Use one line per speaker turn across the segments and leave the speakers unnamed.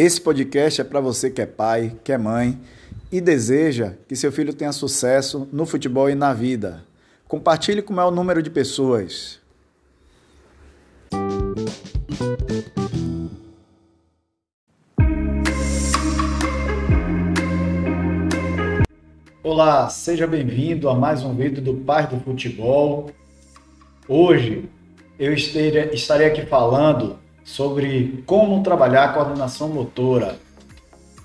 Esse podcast é para você que é pai, que é mãe e deseja que seu filho tenha sucesso no futebol e na vida. Compartilhe com o maior número de pessoas. Olá, seja bem-vindo a mais um vídeo do Pai do Futebol. Hoje eu estarei aqui falando sobre como trabalhar a coordenação motora.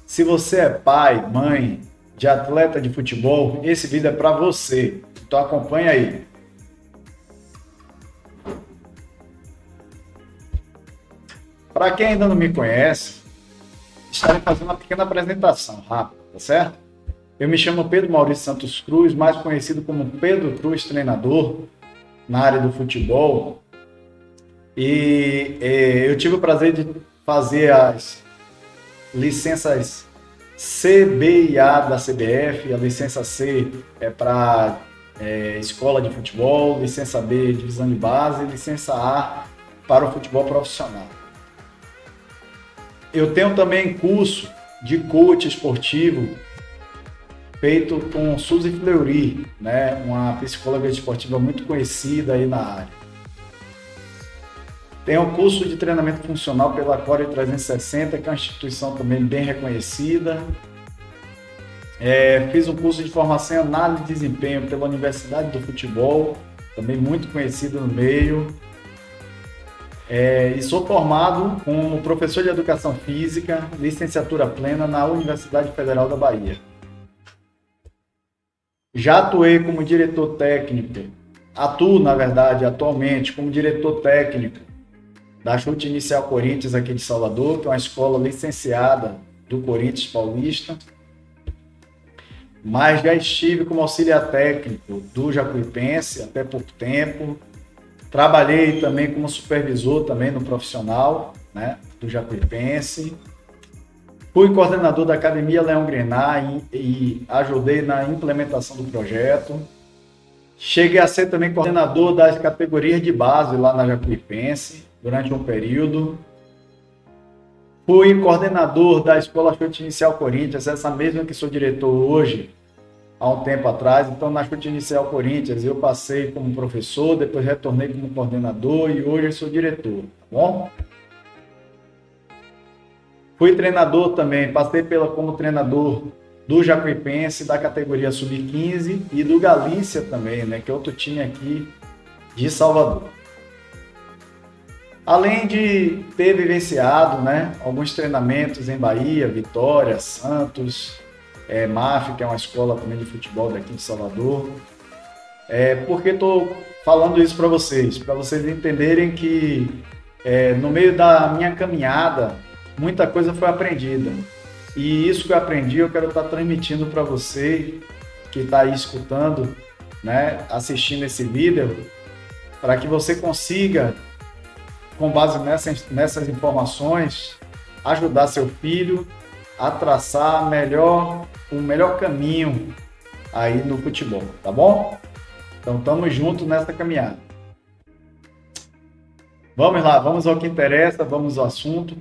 Se você é pai, mãe de atleta de futebol, esse vídeo é para você. Então acompanha aí. Para quem ainda não me conhece, estarei fazendo uma pequena apresentação rápida, tá certo? Eu me chamo Pedro Maurício Santos Cruz, mais conhecido como Pedro Cruz Treinador na área do futebol. E é, eu tive o prazer de fazer as licenças C, B e A da CBF. A licença C é para é, escola de futebol, licença B, divisão de base, licença A para o futebol profissional. Eu tenho também curso de coach esportivo feito com Suzy Fleury, né, uma psicóloga esportiva muito conhecida aí na área. Tem o curso de treinamento funcional pela Core 360, que é uma instituição também bem reconhecida. É, fiz um curso de formação em análise de desempenho pela Universidade do Futebol, também muito conhecida no meio. É, e sou formado como professor de educação física, licenciatura plena na Universidade Federal da Bahia. Já atuei como diretor técnico, atuo, na verdade, atualmente como diretor técnico da Chute Inicial Corinthians aqui de Salvador, que é uma escola licenciada do Corinthians Paulista. Mas já estive como auxiliar técnico do Jacuipense até pouco tempo. Trabalhei também como supervisor também no profissional, né, do Jacuipense. Fui coordenador da Academia Leão Grenar e, e ajudei na implementação do projeto. Cheguei a ser também coordenador das categorias de base lá na Jacuipense durante um período. Fui coordenador da Escola Chute Inicial Corinthians, essa mesma que sou diretor hoje, há um tempo atrás. Então, na Chute Inicial Corinthians, eu passei como professor, depois retornei como coordenador e hoje sou diretor, tá bom? Fui treinador também, passei pela, como treinador do Jacuipense, da categoria Sub-15 e do Galícia também, né, que é outro time aqui de Salvador. Além de ter vivenciado né, alguns treinamentos em Bahia, Vitória, Santos, é, MAF, que é uma escola também de futebol daqui de Salvador. É, porque estou falando isso para vocês? Para vocês entenderem que é, no meio da minha caminhada, muita coisa foi aprendida. E isso que eu aprendi, eu quero estar tá transmitindo para você que está aí escutando, né, assistindo esse vídeo, para que você consiga com base nessas, nessas informações, ajudar seu filho a traçar melhor, o melhor caminho aí no futebol, tá bom? Então estamos juntos nessa caminhada. Vamos lá, vamos ao que interessa, vamos ao assunto.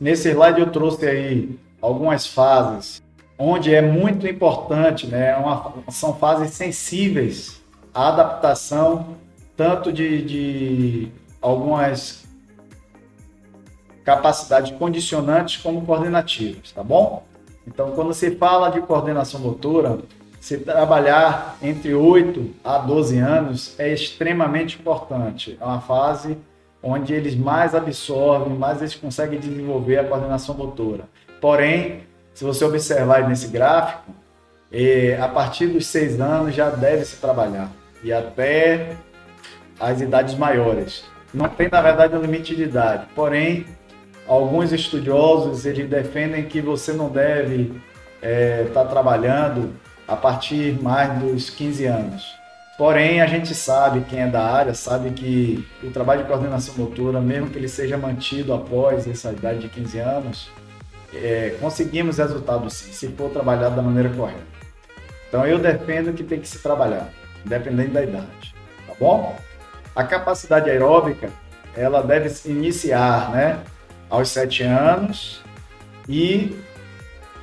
Nesse slide eu trouxe aí algumas fases onde é muito importante, né? Uma, são fases sensíveis à adaptação tanto de, de algumas capacidades condicionantes como coordenativas, tá bom? Então, quando se fala de coordenação motora, se trabalhar entre 8 a 12 anos é extremamente importante. É uma fase onde eles mais absorvem, mais eles conseguem desenvolver a coordenação motora. Porém, se você observar nesse gráfico, é, a partir dos 6 anos já deve se trabalhar e até as idades maiores. Não tem, na verdade, um limite de idade, porém, alguns estudiosos eles defendem que você não deve estar é, tá trabalhando a partir mais dos 15 anos. Porém, a gente sabe, quem é da área, sabe que o trabalho de coordenação motora, mesmo que ele seja mantido após essa idade de 15 anos, é, conseguimos resultados sim, se for trabalhado da maneira correta. Então, eu defendo que tem que se trabalhar, independente da idade, tá bom? A capacidade aeróbica, ela deve se iniciar, né, aos 7 anos e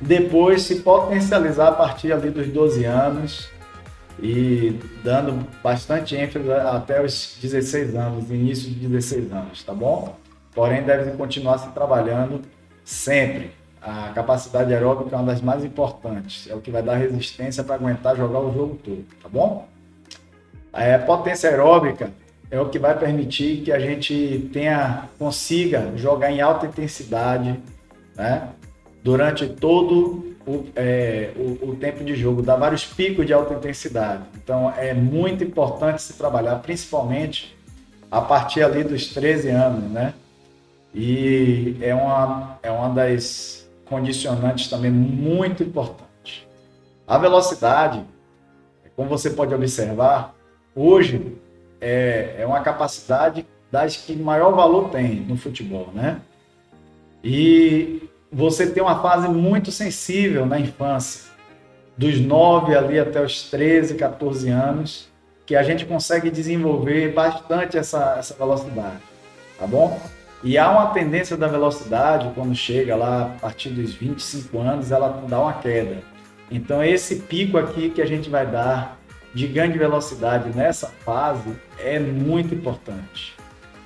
depois se potencializar a partir ali dos 12 anos e dando bastante ênfase até os 16 anos, início de 16 anos, tá bom? Porém, deve continuar se trabalhando sempre. A capacidade aeróbica é uma das mais importantes, é o que vai dar resistência para aguentar jogar o jogo todo, tá bom? A potência aeróbica é o que vai permitir que a gente tenha consiga jogar em alta intensidade, né? Durante todo o, é, o, o, tempo de jogo, dá vários picos de alta intensidade. Então é muito importante se trabalhar, principalmente a partir ali dos 13 anos, né? E é uma, é uma das condicionantes também muito importante. A velocidade, como você pode observar, hoje é, é uma capacidade das que maior valor tem no futebol, né? E você tem uma fase muito sensível na infância, dos 9 ali até os 13, 14 anos, que a gente consegue desenvolver bastante essa, essa velocidade, tá bom? E há uma tendência da velocidade, quando chega lá a partir dos 25 anos, ela dá uma queda. Então, esse pico aqui que a gente vai dar de ganho de velocidade nessa fase é muito importante.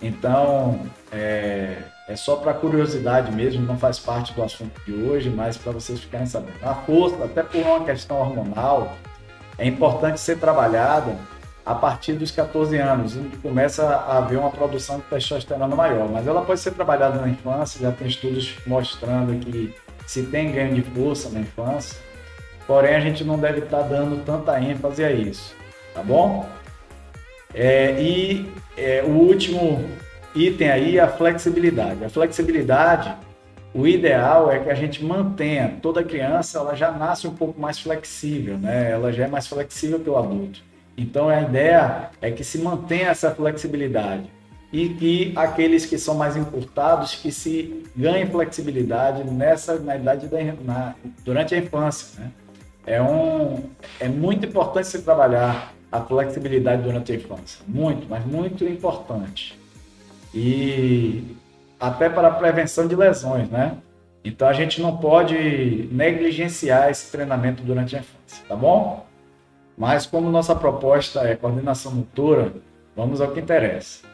Então, é, é só para curiosidade mesmo, não faz parte do assunto de hoje, mas para vocês ficarem sabendo. A força, até por uma questão hormonal, é importante ser trabalhada a partir dos 14 anos, onde começa a haver uma produção de testosterona maior. Mas ela pode ser trabalhada na infância, já tem estudos mostrando que se tem ganho de força na infância, porém a gente não deve estar tá dando tanta ênfase a isso, tá bom? É, e é, o último item aí é a flexibilidade. A flexibilidade, o ideal é que a gente mantenha. Toda criança ela já nasce um pouco mais flexível, né? Ela já é mais flexível que o adulto. Então a ideia é que se mantenha essa flexibilidade e que aqueles que são mais encurtados que se ganhem flexibilidade nessa na idade da, na, durante a infância, né? É um é muito importante se trabalhar a flexibilidade durante a infância, muito, mas muito importante e até para a prevenção de lesões, né? Então a gente não pode negligenciar esse treinamento durante a infância, tá bom? Mas como nossa proposta é coordenação motora, vamos ao que interessa.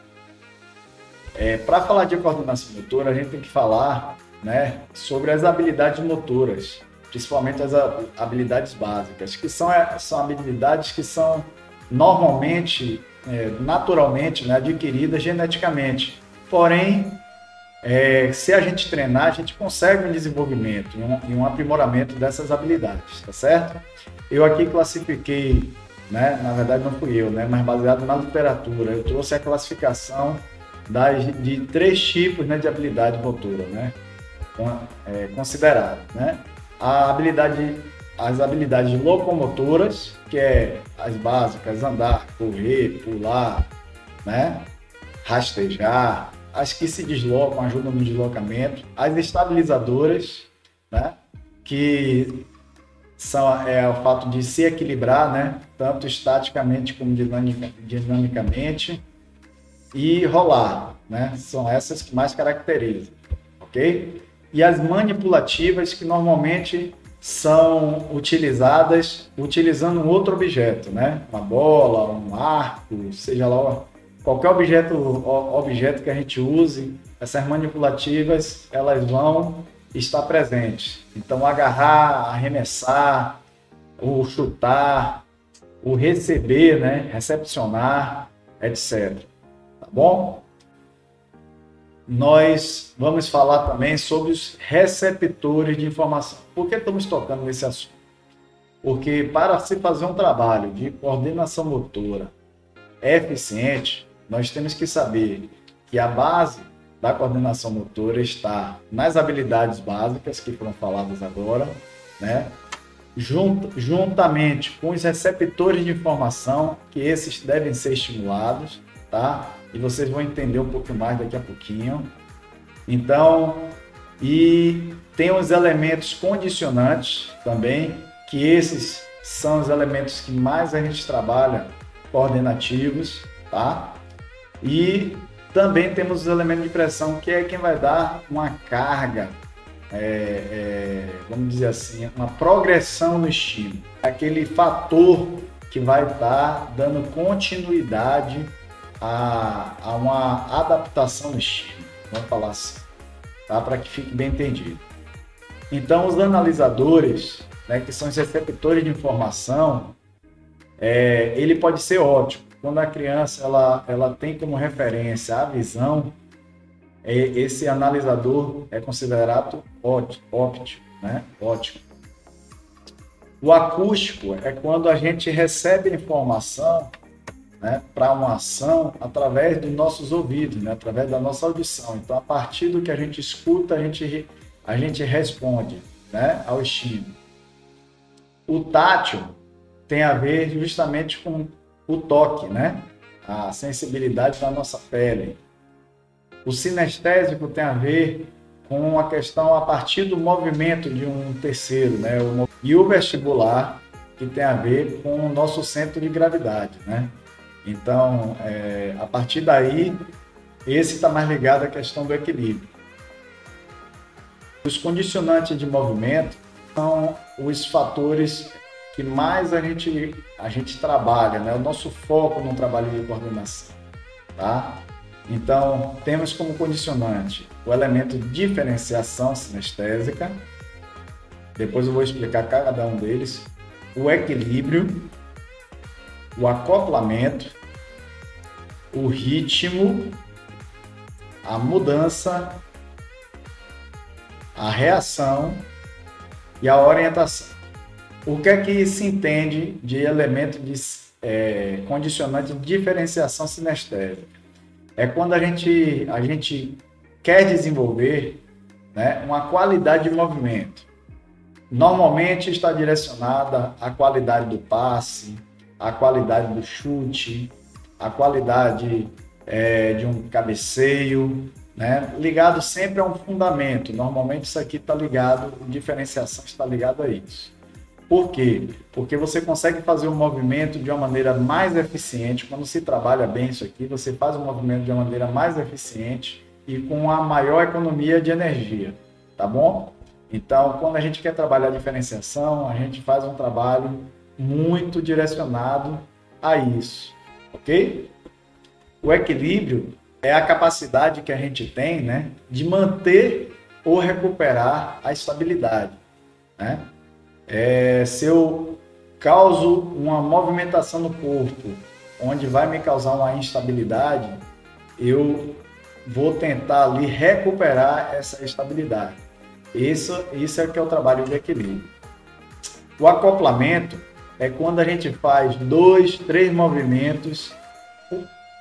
É, para falar de coordenação motora, a gente tem que falar né, sobre as habilidades motoras, principalmente as habilidades básicas, que são, é, são habilidades que são normalmente é, naturalmente né, adquirida geneticamente. Porém, é, se a gente treinar, a gente consegue um desenvolvimento e um, um, aprimoramento dessas habilidades, tá certo? Eu aqui classifiquei, né, na verdade não fui eu, né, mas baseado na literatura, eu trouxe a classificação das, de três tipos né, de habilidade motora, né, é, considerado, né? A habilidade as habilidades locomotoras, que é as básicas, andar, correr, pular, né? rastejar, as que se deslocam, ajudam no deslocamento, as estabilizadoras, né? que são é, o fato de se equilibrar, né? tanto estaticamente como dinamicamente, e rolar, né? são essas que mais caracterizam, ok? E as manipulativas, que normalmente são utilizadas utilizando outro objeto, né? Uma bola, um arco, seja lá qualquer objeto, objeto que a gente use, essas manipulativas elas vão estar presentes. Então agarrar, arremessar, o chutar, o receber, né? Recepcionar, etc. Tá bom? Nós vamos falar também sobre os receptores de informação. Por que estamos tocando nesse assunto? Porque para se fazer um trabalho de coordenação motora eficiente, nós temos que saber que a base da coordenação motora está nas habilidades básicas que foram faladas agora, né? Junt, juntamente com os receptores de informação, que esses devem ser estimulados, tá? e vocês vão entender um pouco mais daqui a pouquinho. Então, e tem os elementos condicionantes também, que esses são os elementos que mais a gente trabalha coordenativos, tá? E também temos os elementos de pressão, que é quem vai dar uma carga é, é, vamos dizer assim, uma progressão no estímulo. Aquele fator que vai estar tá dando continuidade a, a uma adaptação no estímulo, vamos falar assim, tá? para que fique bem entendido. Então, os analisadores, né, que são os receptores de informação, é, ele pode ser ótimo. Quando a criança ela, ela tem como referência a visão, é, esse analisador é considerado óptico, né? ótimo. O acústico é quando a gente recebe informação né, para uma ação através dos nossos ouvidos, né, através da nossa audição. Então, a partir do que a gente escuta, a gente, a gente responde né, ao estímulo. O tátil tem a ver justamente com o toque, né? a sensibilidade da nossa pele. O sinestésico tem a ver com a questão a partir do movimento de um terceiro, né? E o vestibular, que tem a ver com o nosso centro de gravidade, né? Então, é, a partir daí, esse está mais ligado à questão do equilíbrio. Os condicionantes de movimento são os fatores que mais a gente, a gente trabalha, né? o nosso foco no trabalho de coordenação. Tá? Então, temos como condicionante o elemento diferenciação sinestésica, depois eu vou explicar cada um deles, o equilíbrio, o acoplamento, o ritmo, a mudança, a reação e a orientação. O que é que se entende de elemento de é, condicionante de diferenciação sinestésica? É quando a gente, a gente quer desenvolver né, uma qualidade de movimento. Normalmente está direcionada à qualidade do passe, à qualidade do chute, à qualidade é, de um cabeceio, né? ligado sempre a um fundamento. Normalmente isso aqui está ligado, diferenciação está ligado a isso. Por quê? Porque você consegue fazer o movimento de uma maneira mais eficiente. Quando se trabalha bem isso aqui, você faz o movimento de uma maneira mais eficiente e com a maior economia de energia, tá bom? Então, quando a gente quer trabalhar a diferenciação, a gente faz um trabalho muito direcionado a isso, ok? O equilíbrio é a capacidade que a gente tem, né, de manter ou recuperar a estabilidade, né? É, se eu causo uma movimentação no corpo onde vai me causar uma instabilidade, eu vou tentar ali recuperar essa estabilidade. Isso, isso é o que é o trabalho de equilíbrio. O acoplamento é quando a gente faz dois, três movimentos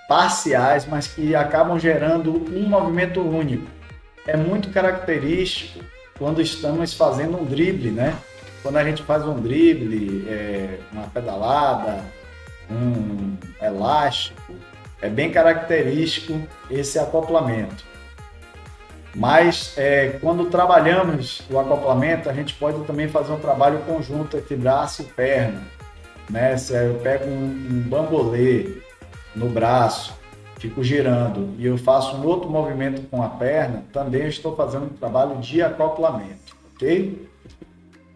parciais, mas que acabam gerando um movimento único. É muito característico quando estamos fazendo um drible, né? quando a gente faz um drible, é, uma pedalada, um elástico, é bem característico esse acoplamento. Mas é, quando trabalhamos o acoplamento, a gente pode também fazer um trabalho conjunto entre braço e perna. Né? Se eu pego um, um bambolê no braço, fico girando e eu faço um outro movimento com a perna, também estou fazendo um trabalho de acoplamento, ok?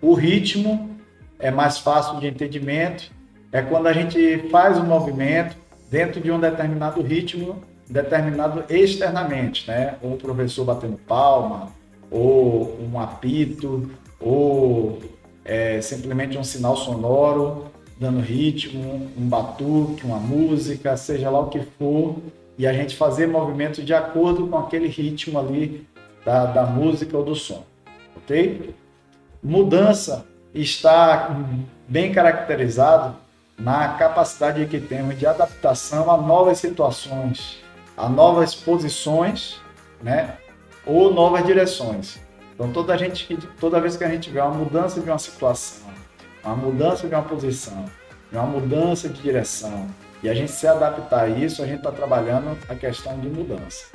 O ritmo é mais fácil de entendimento, é quando a gente faz um movimento dentro de um determinado ritmo, determinado externamente, né? Ou o professor batendo palma, ou um apito, ou é, simplesmente um sinal sonoro dando ritmo, um batuque, uma música, seja lá o que for, e a gente fazer movimento de acordo com aquele ritmo ali da, da música ou do som, ok? mudança está bem caracterizado na capacidade que temos de adaptação a novas situações, a novas posições, né, ou novas direções. Então toda gente, toda vez que a gente vê uma mudança de uma situação, uma mudança de uma posição, uma mudança de direção, e a gente se adaptar a isso, a gente está trabalhando a questão de mudança,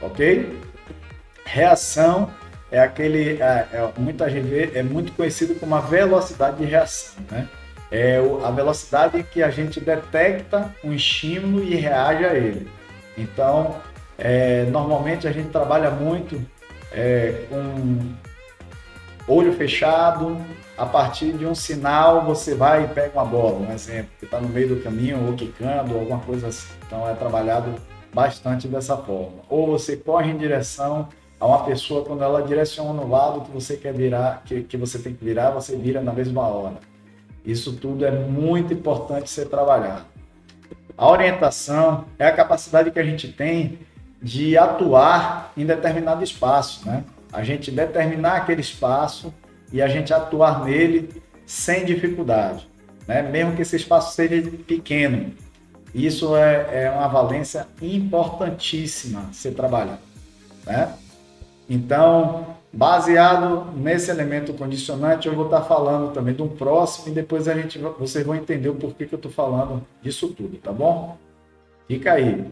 ok? Reação é aquele, é, é, muita gente vê, é muito conhecido como a velocidade de reação, né? É a velocidade que a gente detecta um estímulo e reage a ele. Então, é, normalmente a gente trabalha muito é, com olho fechado, a partir de um sinal você vai e pega uma bola, um exemplo, que está no meio do caminho ou quicando, alguma coisa assim. Então é trabalhado bastante dessa forma. Ou você corre em direção a uma pessoa quando ela direciona no lado que você quer virar, que, que você tem que virar, você vira na mesma hora. Isso tudo é muito importante ser trabalhado. A orientação é a capacidade que a gente tem de atuar em determinado espaço, né? A gente determinar aquele espaço e a gente atuar nele sem dificuldade, né? Mesmo que esse espaço seja pequeno. Isso é, é uma valência importantíssima ser trabalhado, né? Então, baseado nesse elemento condicionante, eu vou estar falando também de um próximo e depois a gente, vocês vão entender o porquê que eu estou falando disso tudo, tá bom? Fica aí,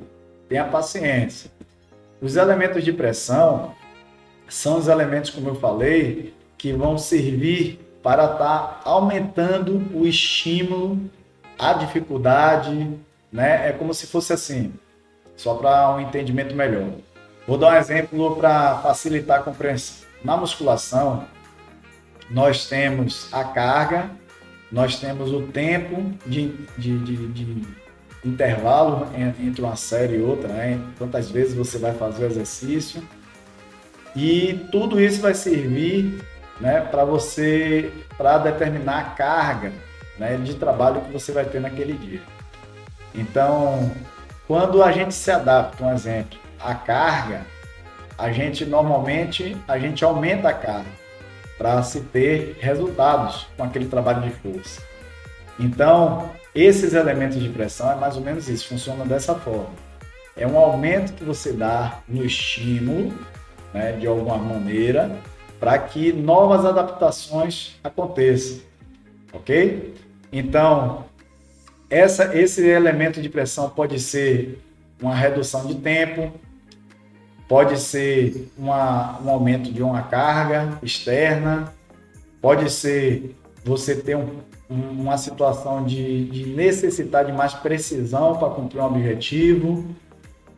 tenha paciência. Os elementos de pressão são os elementos, como eu falei, que vão servir para estar aumentando o estímulo, a dificuldade, né? É como se fosse assim, só para um entendimento melhor. Vou dar um exemplo para facilitar a compreensão. Na musculação, nós temos a carga, nós temos o tempo de, de, de, de intervalo entre uma série e outra, né? quantas vezes você vai fazer o exercício. E tudo isso vai servir né, para você, para determinar a carga né, de trabalho que você vai ter naquele dia. Então, quando a gente se adapta, um exemplo, à carga, a gente normalmente a gente aumenta a carga para se ter resultados com aquele trabalho de força. Então, esses elementos de pressão é mais ou menos isso, funciona dessa forma. É um aumento que você dá no estímulo, né, de alguma maneira, para que novas adaptações aconteçam, ok? Então, essa, esse elemento de pressão pode ser uma redução de tempo, pode ser uma, um aumento de uma carga externa, pode ser você ter um, uma situação de, de, necessitar de mais precisão para cumprir um objetivo,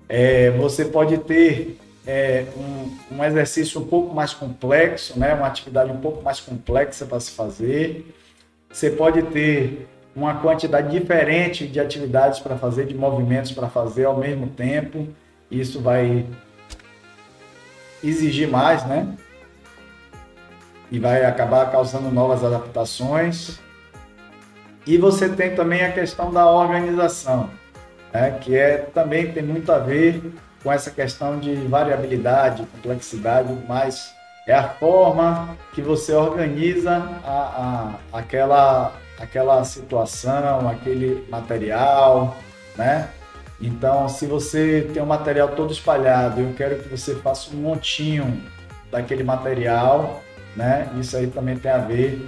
é, você pode ter é, um, um, exercício um pouco mais complexo, né? uma atividade um pouco mais complexa para se fazer, você pode ter uma quantidade diferente de atividades para fazer, de movimentos para fazer ao mesmo tempo. Isso vai exigir mais, né? E vai acabar causando novas adaptações. E você tem também a questão da organização, né? que é também tem muito a ver com essa questão de variabilidade, complexidade, mas é a forma que você organiza a, a, aquela, aquela situação, aquele material, né? Então, se você tem um material todo espalhado, eu quero que você faça um montinho daquele material, né? Isso aí também tem a ver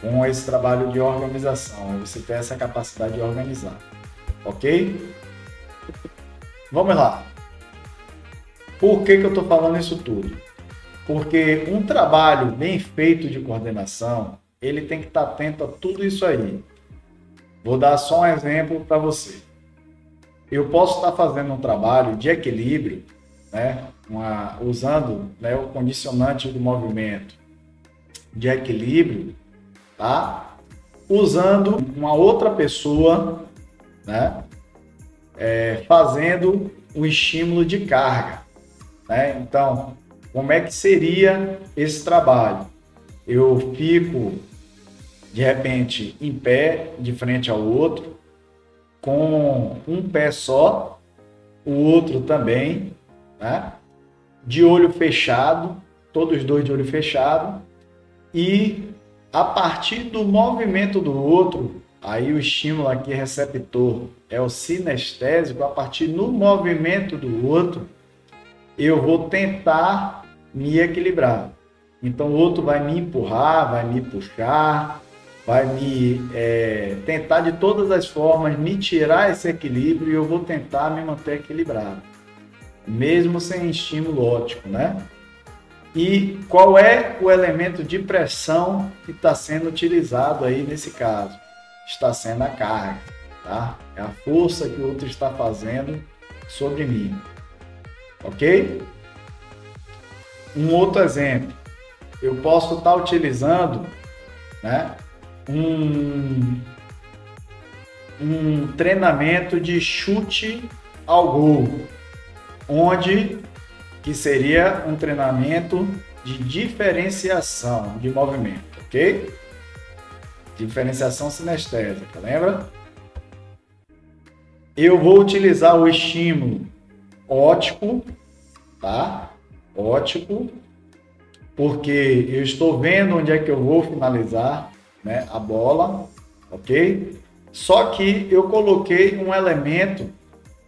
com esse trabalho de organização. Você tem essa capacidade de organizar, ok? Vamos lá. Por que, que eu estou falando isso tudo? Porque um trabalho bem feito de coordenação, ele tem que estar atento a tudo isso aí. Vou dar só um exemplo para você eu posso estar fazendo um trabalho de equilíbrio, né, uma, usando né, o condicionante do movimento de equilíbrio, tá? Usando uma outra pessoa, né, é, fazendo o estímulo de carga, né? Então, como é que seria esse trabalho? Eu fico de repente em pé, de frente ao outro, com um pé só, o outro também, né? de olho fechado, todos dois de olho fechado, e a partir do movimento do outro, aí o estímulo aqui receptor é o sinestésico, a partir do movimento do outro, eu vou tentar me equilibrar. Então o outro vai me empurrar, vai me puxar, vai me é, tentar de todas as formas me tirar esse equilíbrio e eu vou tentar me manter equilibrado, mesmo sem estímulo óptico, né? E qual é o elemento de pressão que está sendo utilizado aí nesse caso? Está sendo a carga, tá? É a força que o outro está fazendo sobre mim, ok? Um outro exemplo eu posso estar utilizando né, um, um treinamento de chute ao gol, onde que seria um treinamento de diferenciação de movimento, ok? Diferenciação sinestésica, lembra? Eu vou utilizar o estímulo ótico, tá? Ótico, porque eu estou vendo onde é que eu vou finalizar, né, a bola, ok? Só que eu coloquei um elemento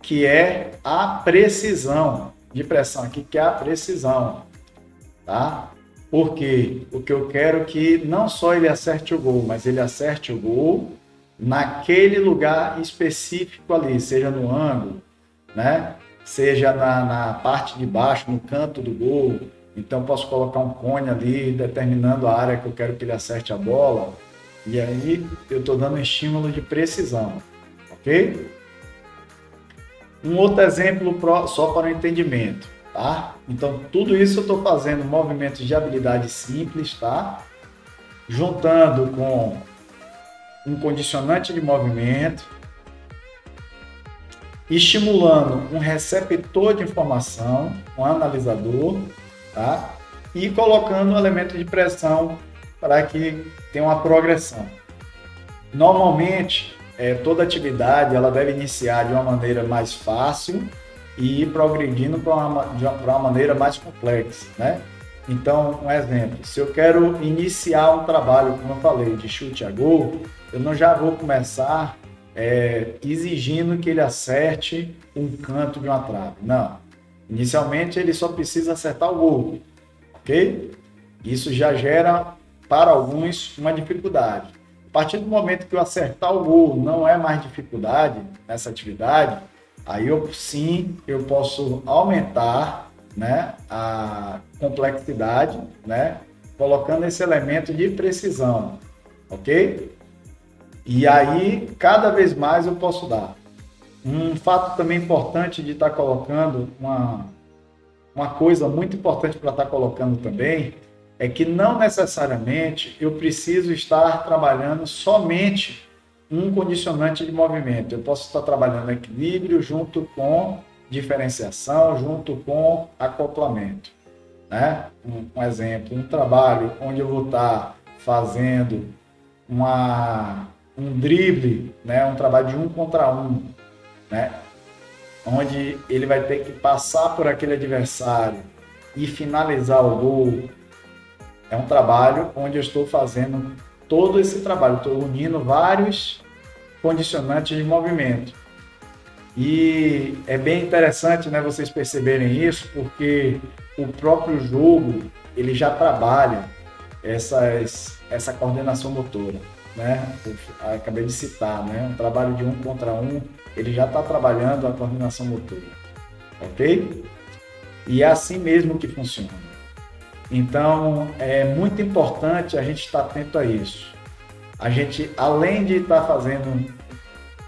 que é a precisão de pressão aqui, que é a precisão, tá? Porque o que eu quero é que não só ele acerte o gol, mas ele acerte o gol naquele lugar específico ali, seja no ângulo, né? Seja na, na parte de baixo, no canto do gol. Então posso colocar um cone ali determinando a área que eu quero que ele acerte a bola. E aí eu estou dando um estímulo de precisão, ok? Um outro exemplo só para o entendimento, tá? Então, tudo isso eu estou fazendo movimentos de habilidade simples, tá? Juntando com um condicionante de movimento, estimulando um receptor de informação, um analisador, tá? E colocando um elemento de pressão para que tenha uma progressão. Normalmente, é, toda atividade ela deve iniciar de uma maneira mais fácil e ir progredindo para uma, uma maneira mais complexa, né? Então, um exemplo, se eu quero iniciar um trabalho, como eu falei, de chute a gol, eu não já vou começar é, exigindo que ele acerte um canto de uma trave. Não. Inicialmente, ele só precisa acertar o gol, ok? Isso já gera, para alguns, uma dificuldade partir do momento que eu acertar o gol não é mais dificuldade nessa atividade, aí eu sim eu posso aumentar né, a complexidade, né, colocando esse elemento de precisão, ok? E aí cada vez mais eu posso dar. Um fato também importante de estar tá colocando uma uma coisa muito importante para estar tá colocando também é que não necessariamente eu preciso estar trabalhando somente um condicionante de movimento. Eu posso estar trabalhando equilíbrio junto com diferenciação, junto com acoplamento. Né? Um, um exemplo, um trabalho onde eu vou estar fazendo uma, um drible, né? um trabalho de um contra um, né? onde ele vai ter que passar por aquele adversário e finalizar o gol é um trabalho onde eu estou fazendo todo esse trabalho, estou unindo vários condicionantes de movimento. E é bem interessante né, vocês perceberem isso, porque o próprio jogo ele já trabalha essas, essa coordenação motora. Né? Acabei de citar, né? um trabalho de um contra um, ele já está trabalhando a coordenação motora. Ok? E é assim mesmo que funciona. Então, é muito importante a gente estar atento a isso. A gente, além de estar fazendo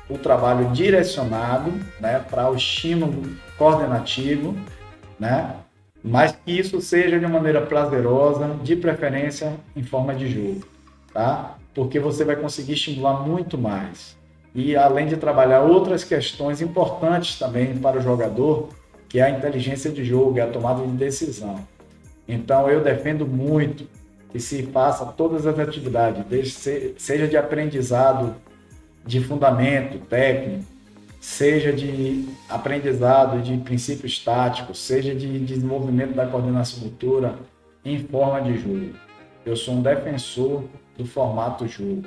o trabalho direcionado né, para o estímulo coordenativo, né, mas que isso seja de maneira prazerosa, de preferência em forma de jogo, tá? Porque você vai conseguir estimular muito mais. E além de trabalhar outras questões importantes também para o jogador, que é a inteligência de jogo, é a tomada de decisão. Então eu defendo muito que se faça todas as atividades, seja de aprendizado de fundamento técnico, seja de aprendizado de princípios táticos, seja de desenvolvimento da coordenação motora em forma de jogo. Eu sou um defensor do formato jogo,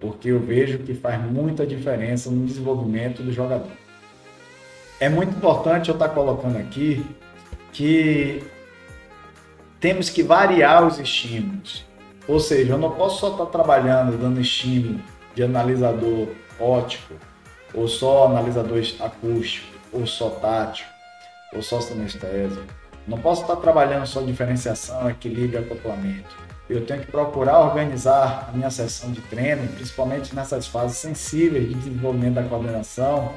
porque eu vejo que faz muita diferença no desenvolvimento do jogador. É muito importante eu estar colocando aqui que temos que variar os estímulos. Ou seja, eu não posso só estar trabalhando dando estímulo de analisador óptico, ou só analisador acústico, ou só tático, ou só sinestésico. Não posso estar trabalhando só diferenciação, equilíbrio acoplamento. Eu tenho que procurar organizar a minha sessão de treino, principalmente nessas fases sensíveis de desenvolvimento da coordenação,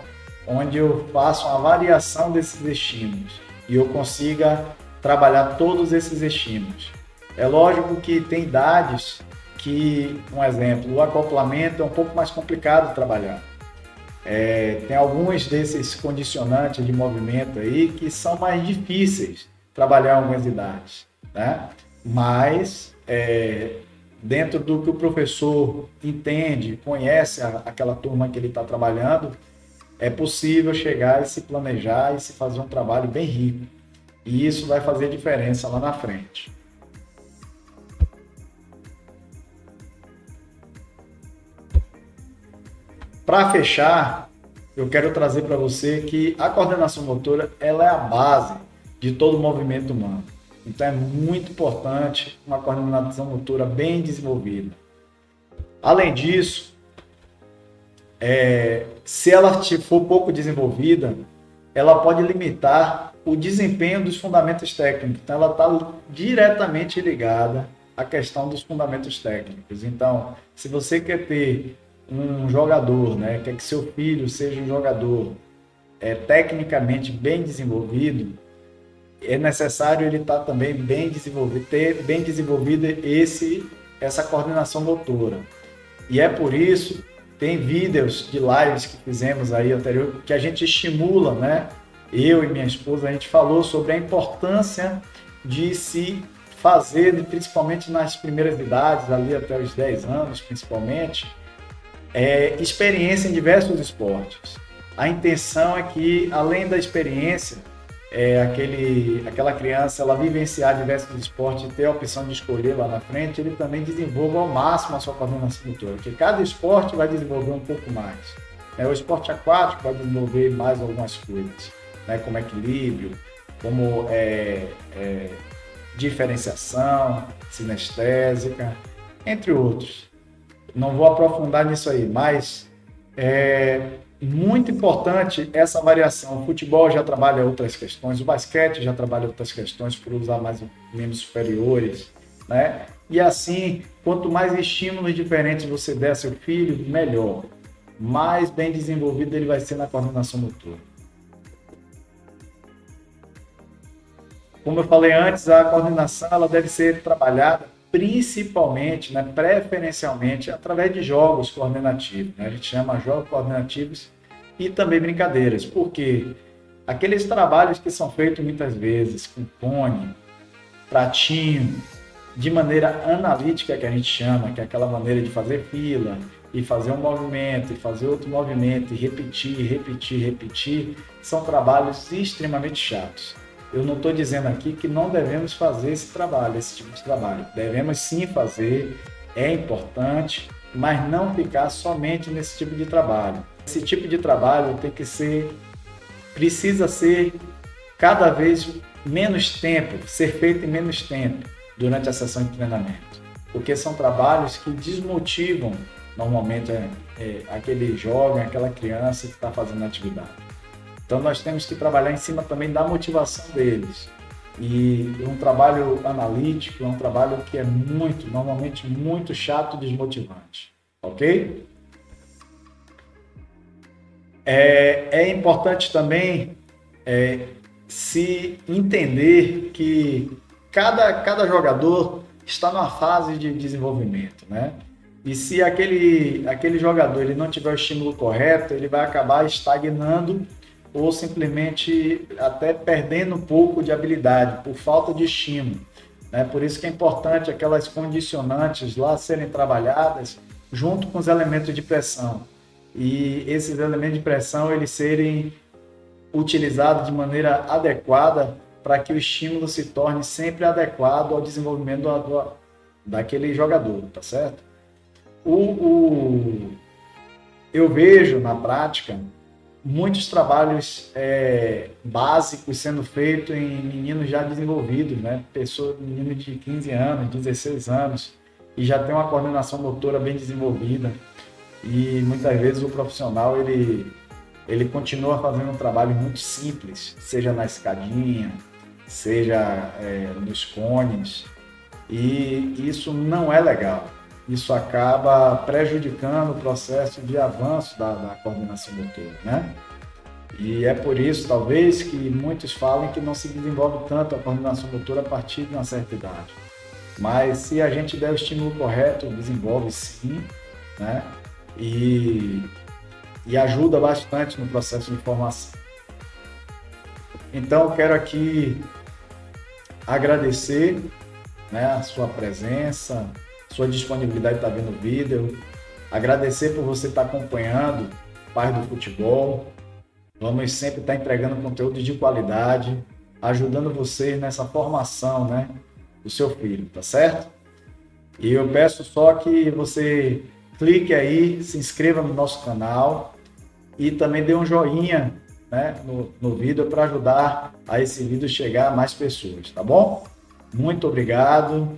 onde eu faço uma variação desses estímulos e eu consiga trabalhar todos esses estímulos. É lógico que tem idades que, um exemplo, o acoplamento é um pouco mais complicado de trabalhar. É, tem alguns desses condicionantes de movimento aí que são mais difíceis trabalhar algumas idades, né? Mas é, dentro do que o professor entende, conhece a, aquela turma que ele está trabalhando, é possível chegar e se planejar e se fazer um trabalho bem rico. E isso vai fazer diferença lá na frente. Para fechar, eu quero trazer para você que a coordenação motora ela é a base de todo o movimento humano. Então é muito importante uma coordenação motora bem desenvolvida. Além disso, é, se ela for pouco desenvolvida, ela pode limitar o desempenho dos fundamentos técnicos. Então ela está diretamente ligada à questão dos fundamentos técnicos. Então, se você quer ter um jogador, né? Quer que seu filho seja um jogador é, tecnicamente bem desenvolvido, é necessário ele estar tá também bem desenvolvido, ter bem desenvolvido esse essa coordenação motora. E é por isso tem vídeos de lives que fizemos aí anterior que a gente estimula, né? Eu e minha esposa a gente falou sobre a importância de se fazer, principalmente nas primeiras idades, ali até os 10 anos, principalmente, é, experiência em diversos esportes. A intenção é que, além da experiência, é, aquele, aquela criança ela vivenciar diversos esportes e ter a opção de escolher lá na frente, ele também desenvolva ao máximo a sua coordenação motora, porque cada esporte vai desenvolver um pouco mais. É, o esporte aquático vai desenvolver mais algumas coisas, né, como equilíbrio, como é, é, diferenciação, sinestésica, entre outros não vou aprofundar nisso aí, mas é muito importante essa variação. O futebol já trabalha outras questões, o basquete já trabalha outras questões por usar mais membros superiores, né? E assim, quanto mais estímulos diferentes você der ao seu filho, melhor. Mais bem desenvolvido ele vai ser na coordenação motora. Como eu falei antes, a coordenação ela deve ser trabalhada principalmente, né, preferencialmente, através de jogos coordenativos. Né? A gente chama jogos coordenativos e também brincadeiras, porque aqueles trabalhos que são feitos muitas vezes com cone, pratinho, de maneira analítica que a gente chama, que é aquela maneira de fazer fila e fazer um movimento e fazer outro movimento e repetir, repetir, repetir, são trabalhos extremamente chatos. Eu não estou dizendo aqui que não devemos fazer esse trabalho, esse tipo de trabalho. Devemos sim fazer, é importante, mas não ficar somente nesse tipo de trabalho. Esse tipo de trabalho tem que ser, precisa ser cada vez menos tempo, ser feito em menos tempo durante a sessão de treinamento, porque são trabalhos que desmotivam normalmente é, é, aquele jovem, aquela criança que está fazendo atividade. Então nós temos que trabalhar em cima também da motivação deles. E um trabalho analítico é um trabalho que é muito, normalmente muito chato desmotivante. Ok? É, é importante também é, se entender que cada, cada jogador está numa fase de desenvolvimento, né? E se aquele, aquele jogador ele não tiver o estímulo correto, ele vai acabar estagnando ou simplesmente até perdendo um pouco de habilidade por falta de estímulo. Né? Por isso que é importante aquelas condicionantes lá serem trabalhadas junto com os elementos de pressão. E esses elementos de pressão eles serem utilizados de maneira adequada para que o estímulo se torne sempre adequado ao desenvolvimento do, do, daquele jogador, tá certo? O, o, eu vejo na prática muitos trabalhos é, básicos sendo feitos em meninos já desenvolvidos, né? Pessoa, menino de 15 anos, 16 anos, e já tem uma coordenação motora bem desenvolvida. E muitas vezes o profissional ele, ele continua fazendo um trabalho muito simples, seja na escadinha, seja é, nos cones, e isso não é legal isso acaba prejudicando o processo de avanço da, da coordenação motora, né? E é por isso, talvez, que muitos falam que não se desenvolve tanto a coordenação motora a partir de uma certa idade. Mas se a gente der o estímulo correto, desenvolve sim, né? E, e ajuda bastante no processo de formação. Então, quero aqui agradecer né, a sua presença, sua disponibilidade de estar vendo o vídeo, agradecer por você estar acompanhando Paz do Futebol. Vamos sempre estar entregando conteúdo de qualidade, ajudando você nessa formação né, do seu filho, tá certo? E eu peço só que você clique aí, se inscreva no nosso canal e também dê um joinha né, no, no vídeo para ajudar a esse vídeo chegar a mais pessoas, tá bom? Muito obrigado